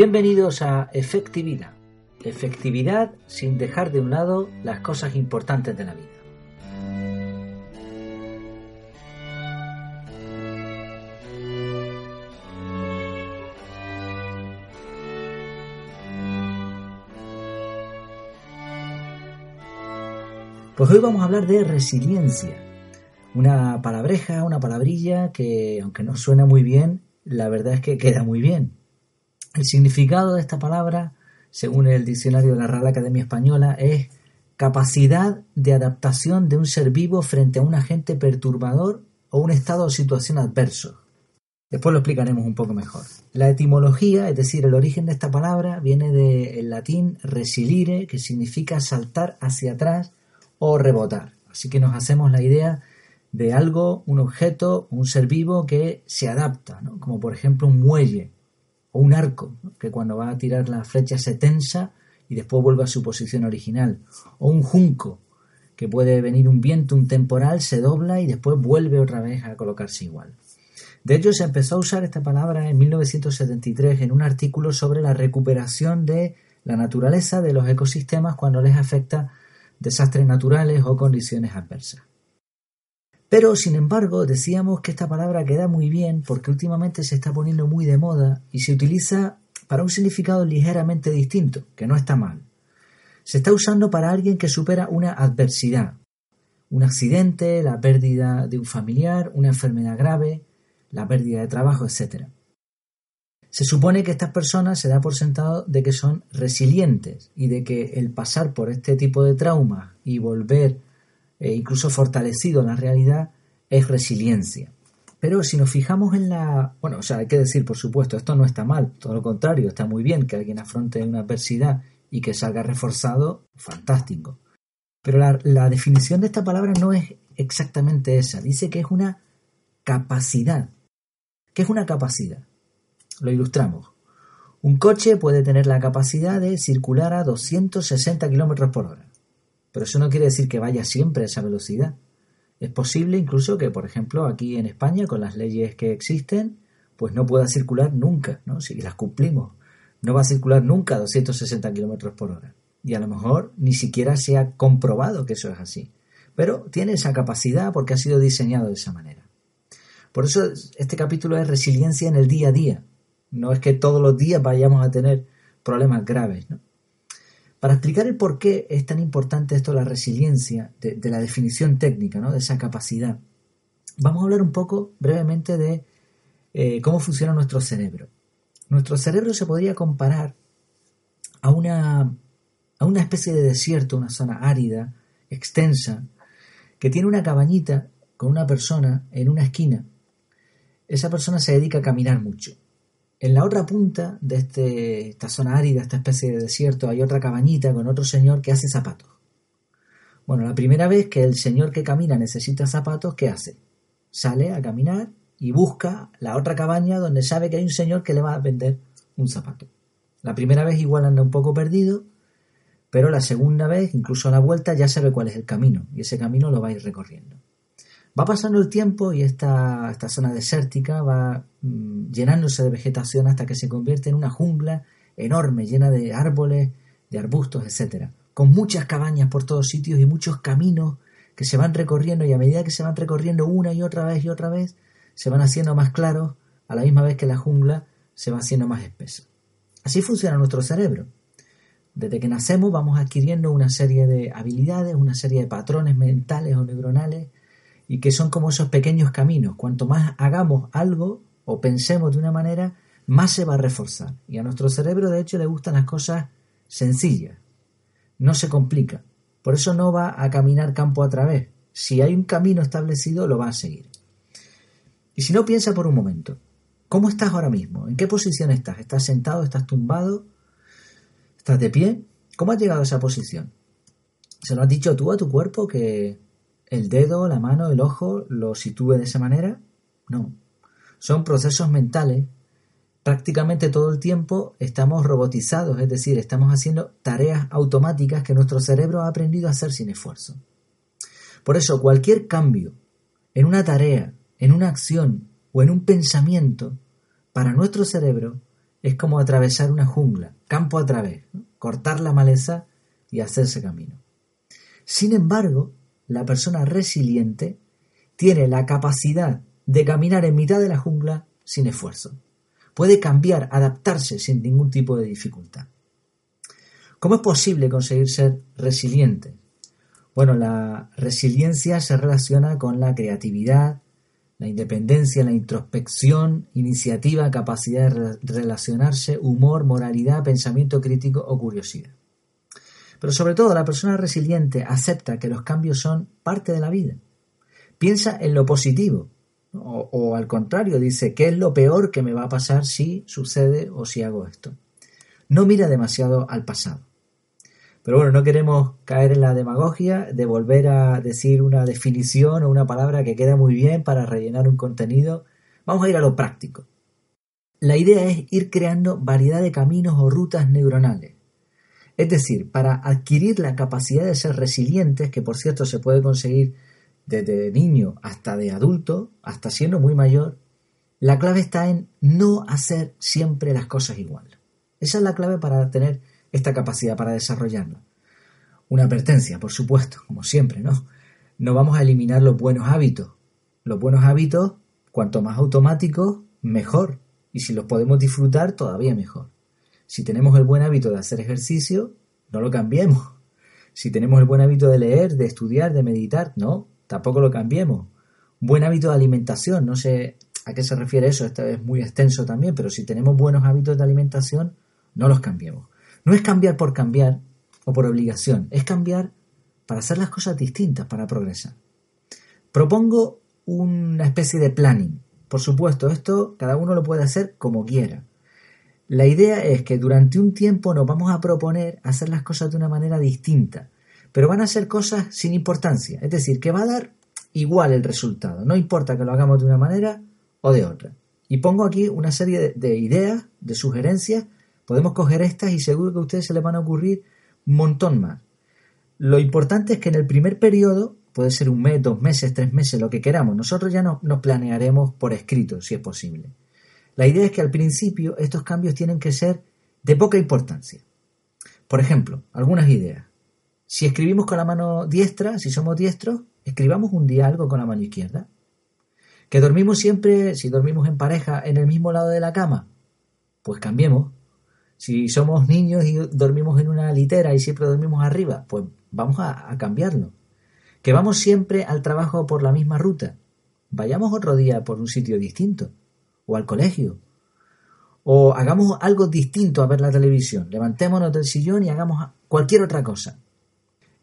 Bienvenidos a Efectividad. Efectividad sin dejar de un lado las cosas importantes de la vida. Pues hoy vamos a hablar de resiliencia. Una palabreja, una palabrilla que, aunque no suena muy bien, la verdad es que queda muy bien. El significado de esta palabra, según el diccionario de la Real Academia Española, es capacidad de adaptación de un ser vivo frente a un agente perturbador o un estado o situación adverso. Después lo explicaremos un poco mejor. La etimología, es decir, el origen de esta palabra, viene del latín resilire, que significa saltar hacia atrás o rebotar. Así que nos hacemos la idea de algo, un objeto, un ser vivo que se adapta, como por ejemplo un muelle o un arco, que cuando va a tirar la flecha se tensa y después vuelve a su posición original, o un junco, que puede venir un viento, un temporal, se dobla y después vuelve otra vez a colocarse igual. De hecho, se empezó a usar esta palabra en 1973 en un artículo sobre la recuperación de la naturaleza de los ecosistemas cuando les afecta desastres naturales o condiciones adversas. Pero, sin embargo, decíamos que esta palabra queda muy bien porque últimamente se está poniendo muy de moda y se utiliza para un significado ligeramente distinto, que no está mal. Se está usando para alguien que supera una adversidad, un accidente, la pérdida de un familiar, una enfermedad grave, la pérdida de trabajo, etc. Se supone que estas personas se da por sentado de que son resilientes y de que el pasar por este tipo de trauma y volver eh, incluso fortalecido en la realidad es resiliencia. Pero si nos fijamos en la... Bueno, o sea, hay que decir, por supuesto, esto no está mal, todo lo contrario, está muy bien que alguien afronte una adversidad y que salga reforzado, fantástico. Pero la, la definición de esta palabra no es exactamente esa, dice que es una capacidad. ¿Qué es una capacidad? Lo ilustramos. Un coche puede tener la capacidad de circular a 260 km por hora, pero eso no quiere decir que vaya siempre a esa velocidad. Es posible incluso que, por ejemplo, aquí en España, con las leyes que existen, pues no pueda circular nunca, ¿no? Si las cumplimos, no va a circular nunca a 260 km por hora. Y a lo mejor ni siquiera se ha comprobado que eso es así. Pero tiene esa capacidad porque ha sido diseñado de esa manera. Por eso este capítulo es resiliencia en el día a día, no es que todos los días vayamos a tener problemas graves. Para explicar el por qué es tan importante esto, la resiliencia, de, la definición técnica, ¿no? de esa capacidad, vamos a hablar un poco brevemente de eh, cómo funciona nuestro cerebro. Nuestro cerebro se podría comparar a una, a una especie de desierto, una zona árida, extensa, que tiene una cabañita con una persona en una esquina. Esa persona se dedica a caminar mucho en la otra punta de este, esta zona árida, esta especie de desierto, hay otra cabañita con otro señor que hace zapatos. Bueno, la primera vez que el señor que camina necesita zapatos, ¿qué hace? Sale a caminar y busca la otra cabaña donde sabe que hay un señor que le va a vender un zapato. La primera vez igual anda un poco perdido, pero la segunda vez, incluso a la vuelta, ya sabe cuál es el camino y ese camino lo va a ir recorriendo. Va pasando el tiempo y esta, esta zona desértica va mm, llenándose de vegetación hasta que se convierte en una jungla enorme, llena de árboles, de arbustos, etc. Con muchas cabañas por todos sitios y muchos caminos que se van recorriendo y a medida que se van recorriendo una y otra vez y otra vez, se van haciendo más claros a la misma vez que la jungla se va haciendo más espesa. Así funciona nuestro cerebro. Desde que nacemos vamos adquiriendo una serie de habilidades, una serie de patrones mentales o neuronales y que son como esos pequeños caminos. Cuanto más hagamos algo o pensemos de una manera, más se va a reforzar. Y a nuestro cerebro, de hecho, le gustan las cosas sencillas. No se complica. Por eso no va a caminar campo a través. Si hay un camino establecido, lo va a seguir. Y si no, piensa por un momento. ¿Cómo estás ahora mismo? ¿En qué posición estás? ¿Estás sentado? ¿Estás tumbado? ¿Estás de pie? ¿Cómo has llegado a esa posición? ¿Se lo has dicho tú a tu cuerpo que el dedo, la mano, el ojo lo sitúe de esa manera? No. Son procesos mentales. Prácticamente todo el tiempo estamos robotizados, es decir, estamos haciendo tareas automáticas que nuestro cerebro ha aprendido a hacer sin esfuerzo. Por eso, cualquier cambio en una tarea, en una acción o en un pensamiento, para nuestro cerebro es como atravesar una jungla, campo a través, cortar la maleza y hacerse camino. Sin embargo, la persona resiliente tiene la capacidad de caminar en mitad de la jungla sin esfuerzo. Puede cambiar, adaptarse sin ningún tipo de dificultad. ¿Cómo es posible conseguir ser resiliente? Bueno, la resiliencia se relaciona con la creatividad, la independencia, la introspección, iniciativa, capacidad de relacionarse, humor, moralidad, pensamiento crítico o curiosidad. Pero sobre todo la persona resiliente acepta que los cambios son parte de la vida. Piensa en lo positivo o, al contrario dice qué es lo peor que me va a pasar si sucede o si hago esto. No mira demasiado al pasado. Pero bueno, no queremos caer en la demagogia de volver a decir una definición o una palabra que queda muy bien para rellenar un contenido. Vamos a ir a lo práctico. La idea es ir creando variedad de caminos o rutas neuronales. Es decir, para adquirir la capacidad de ser resilientes, que por cierto se puede conseguir desde niño hasta de adulto, hasta siendo muy mayor, la clave está en no hacer siempre las cosas igual. Esa es la clave para tener esta capacidad para desarrollarla. Una advertencia, por supuesto, como siempre, ¿no? No vamos a eliminar los buenos hábitos. Los buenos hábitos, cuanto más automáticos, mejor. Y si los podemos disfrutar, todavía mejor. Si tenemos el buen hábito de hacer ejercicio, no lo cambiemos. Si tenemos el buen hábito de leer, de estudiar, de meditar, no, tampoco lo cambiemos. Buen hábito de alimentación, no sé a qué se refiere eso, esto es muy extenso también, pero si tenemos buenos hábitos de alimentación, no los cambiemos. No es cambiar por cambiar o por obligación, es cambiar para hacer las cosas distintas, para progresar. Propongo una especie de planning. Por supuesto, esto cada uno lo puede hacer como quiera. La idea es que durante un tiempo nos vamos a proponer hacer las cosas de una manera distinta, pero van a ser cosas sin importancia, es decir, que va a dar igual el resultado, no importa que lo hagamos de una manera o de otra. Y pongo aquí una serie de, de ideas, de sugerencias Podemos coger estas y seguro que a ustedes se les van a ocurrir un montón más. Lo importante es que en el primer periodo, puede ser un mes, dos meses, tres meses, lo que queramos, nosotros ya nos planearemos por escrito, si es posible. La idea es que al principio estos cambios tienen que ser de poca importancia. Por ejemplo, algunas ideas. Si escribimos con la mano diestra, si somos diestros, escribamos un día algo con la mano izquierda. Que dormimos siempre, si dormimos en pareja, en el mismo lado de la cama, pues cambiemos. Si somos niños y dormimos en una litera y siempre dormimos arriba, pues vamos a, cambiarlo. Que vamos siempre al trabajo por la misma ruta. Vayamos otro día por un sitio distinto. O al colegio. O hagamos algo distinto a ver la televisión. Levantémonos del sillón y hagamos cualquier otra cosa.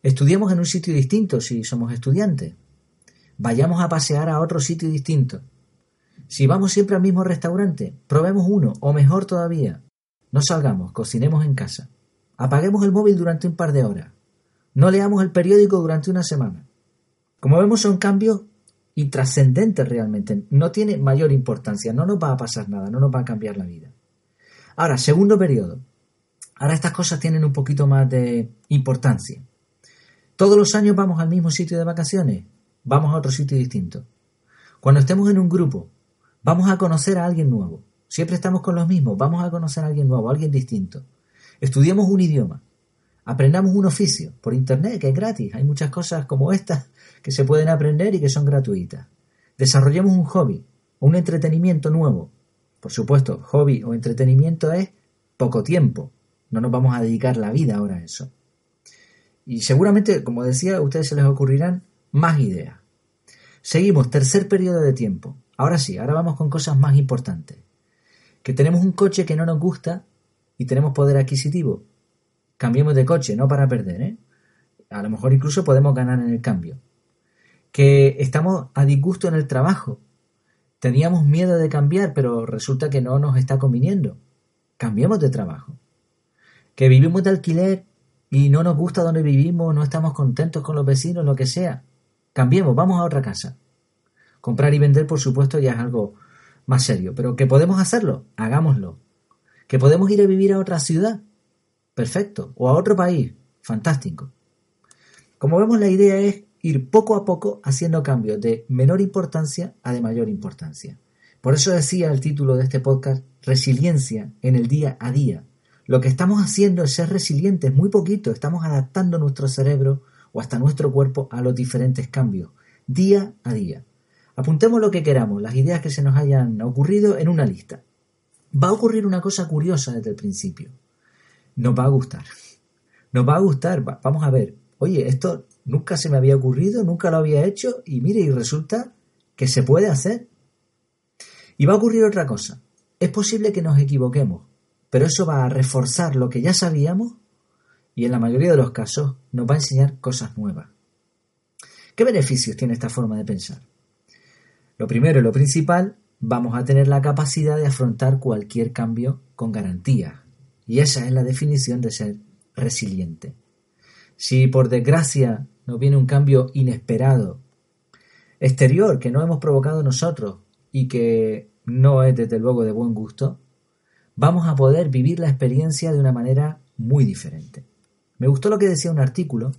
Estudiemos en un sitio distinto si somos estudiantes. Vayamos a pasear a otro sitio distinto. Si vamos siempre al mismo restaurante, probemos uno, o mejor todavía, no salgamos, cocinemos en casa. Apaguemos el móvil durante un par de horas. No leamos el periódico durante una semana. Como vemos son cambios intrascendentes realmente. No tiene mayor importancia. No nos va a pasar nada. No nos va a cambiar la vida. Ahora, segundo periodo. Ahora estas cosas tienen un poquito más de importancia. Todos los años vamos al mismo sitio de vacaciones. Vamos a otro sitio distinto. Cuando estemos en un grupo, vamos a conocer a alguien nuevo. Siempre estamos con los mismos. Vamos a conocer a alguien nuevo, a alguien distinto. Estudiemos un idioma. Aprendamos un oficio por internet, que es gratis. Hay muchas cosas como estas que se pueden aprender y que son gratuitas. Desarrollemos un hobby o un entretenimiento nuevo. Por supuesto, hobby o entretenimiento es poco tiempo. No nos vamos a dedicar la vida ahora a eso. Y seguramente, como decía, a ustedes se les ocurrirán más ideas. Seguimos, tercer periodo de tiempo. Ahora sí, ahora vamos con cosas más importantes que tenemos un coche que no nos gusta y tenemos poder adquisitivo. Cambiemos de coche, no para perder, ¿eh? A lo mejor incluso podemos ganar en el cambio. Que estamos a disgusto en el trabajo. Teníamos miedo de cambiar, pero resulta que no nos está conviniendo. Cambiemos de trabajo. Que vivimos de alquiler y no nos gusta donde vivimos, no estamos contentos con los vecinos, lo que sea. Cambiemos, vamos a otra casa. Comprar y vender, por supuesto, ya es algo más serio. Pero que podemos hacerlo, hagámoslo. Que podemos ir a vivir a otra ciudad, perfecto. O a otro país, fantástico. Como vemos, la idea es ir poco a poco haciendo cambios de menor importancia a de mayor importancia. Por eso decía el título de este podcast, resiliencia en el día a día. Lo que estamos haciendo es ser resilientes, muy poquito, estamos adaptando nuestro cerebro o hasta nuestro cuerpo a los diferentes cambios, día a día. Apuntemos lo que queramos, las ideas que se nos hayan ocurrido en una lista. Va a ocurrir una cosa curiosa desde el principio. Nos va a gustar. Nos va a gustar. Vamos a ver. Oye, esto nunca se me había ocurrido, nunca lo había hecho y mire, y resulta que se puede hacer. Y va a ocurrir otra cosa. Es posible que nos equivoquemos, pero eso va a reforzar lo que ya sabíamos y en la mayoría de los casos nos va a enseñar cosas nuevas. ¿Qué beneficios tiene esta forma de pensar? Lo primero y lo principal, vamos a tener la capacidad de afrontar cualquier cambio con garantía. Y esa es la definición de ser resiliente. Si por desgracia nos viene un cambio inesperado, exterior, que no hemos provocado nosotros y que no es desde luego de buen gusto, vamos a poder vivir la experiencia de una manera muy diferente. Me gustó lo que decía un artículo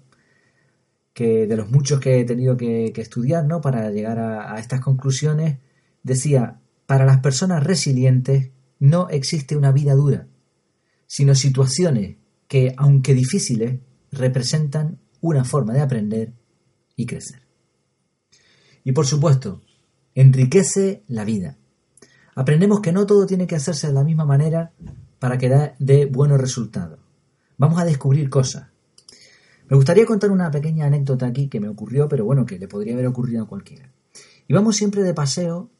que de los muchos que he tenido que, estudiar ¿no? para llegar a, estas conclusiones, decía, para las personas resilientes no existe una vida dura, sino situaciones que, aunque difíciles, representan una forma de aprender y crecer. Y por supuesto, enriquece la vida. Aprendemos que no todo tiene que hacerse de la misma manera para que dé buenos resultados. Vamos a descubrir cosas, me gustaría contar una pequeña anécdota aquí que me ocurrió, pero bueno, que le podría haber ocurrido a cualquiera. Íbamos siempre de paseo,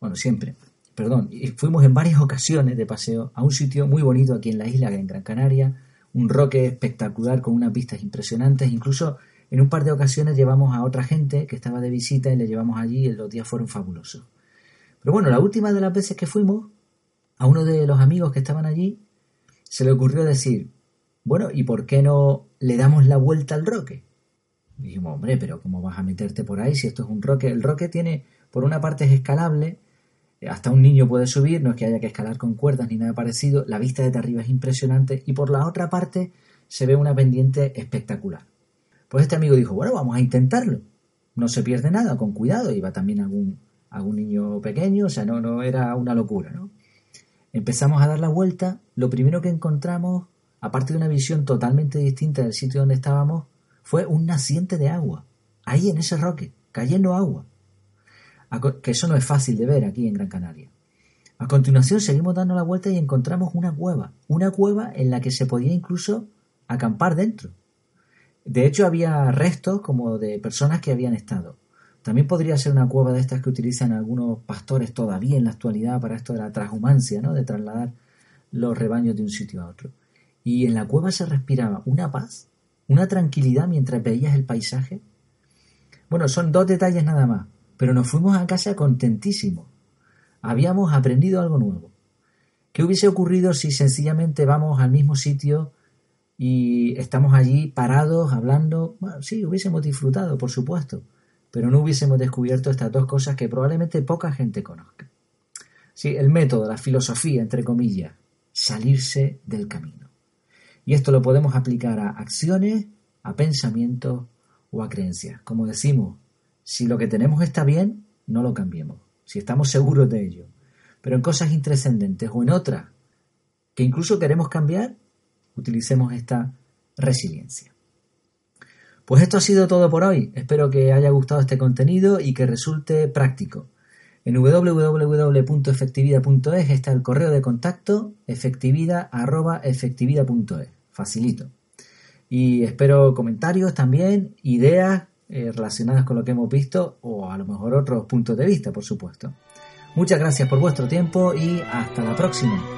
bueno, siempre, perdón, y fuimos en varias ocasiones de paseo a un sitio muy bonito aquí en la isla, en Gran Canaria, un roque espectacular con unas vistas impresionantes, incluso en un par de ocasiones llevamos a otra gente que estaba de visita y le llevamos allí y los días fueron fabulosos. Pero bueno, la última de las veces que fuimos, a uno de los amigos que estaban allí, se le ocurrió decir, bueno, ¿y por qué no le damos la vuelta al roque? dijimos, hombre, pero ¿cómo vas a meterte por ahí si esto es un roque? El roque tiene, por una parte es escalable, hasta un niño puede subir, no es que haya que escalar con cuerdas ni nada parecido, la vista desde arriba es impresionante y por la otra parte se ve una pendiente espectacular. Pues este amigo dijo, bueno, vamos a intentarlo. No se pierde nada, con cuidado, iba también algún, algún niño pequeño, o sea, no, no era una locura, ¿no? Empezamos a dar la vuelta, lo primero que encontramos aparte de una visión totalmente distinta del sitio donde estábamos, fue un naciente de agua, ahí en ese roque, cayendo agua. Que eso no es fácil de ver aquí en Gran Canaria. A continuación seguimos dando la vuelta y encontramos una cueva, una cueva en la que se podía incluso acampar dentro. De hecho había restos como de personas que habían estado. También podría ser una cueva de estas que utilizan algunos pastores todavía en la actualidad para esto de la transhumancia, ¿no? de trasladar los rebaños de un sitio a otro y en la cueva se respiraba una paz, una tranquilidad mientras veías el paisaje. Bueno, son dos detalles nada más, pero nos fuimos a casa contentísimos. Habíamos aprendido algo nuevo. ¿Qué hubiese ocurrido si sencillamente vamos al mismo sitio y estamos allí parados, hablando? Bueno, sí, hubiésemos disfrutado, por supuesto, pero no hubiésemos descubierto estas dos cosas que probablemente poca gente conozca. Sí, el método, la filosofía, entre comillas, salirse del camino. Y esto lo podemos aplicar a acciones, a pensamientos o a creencias. Como decimos, si lo que tenemos está bien, no lo cambiemos, si estamos seguros de ello. Pero en cosas intrascendentes o en otras que incluso queremos cambiar, utilicemos esta resiliencia. Pues esto ha sido todo por hoy. Espero que haya gustado este contenido y que resulte práctico. En www.efectividad.es está el correo de contacto efectividad.efectividad.es. Facilito. Y espero comentarios también, ideas eh, relacionadas con lo que hemos visto o a lo mejor otros puntos de vista, por supuesto. Muchas gracias por vuestro tiempo y hasta la próxima.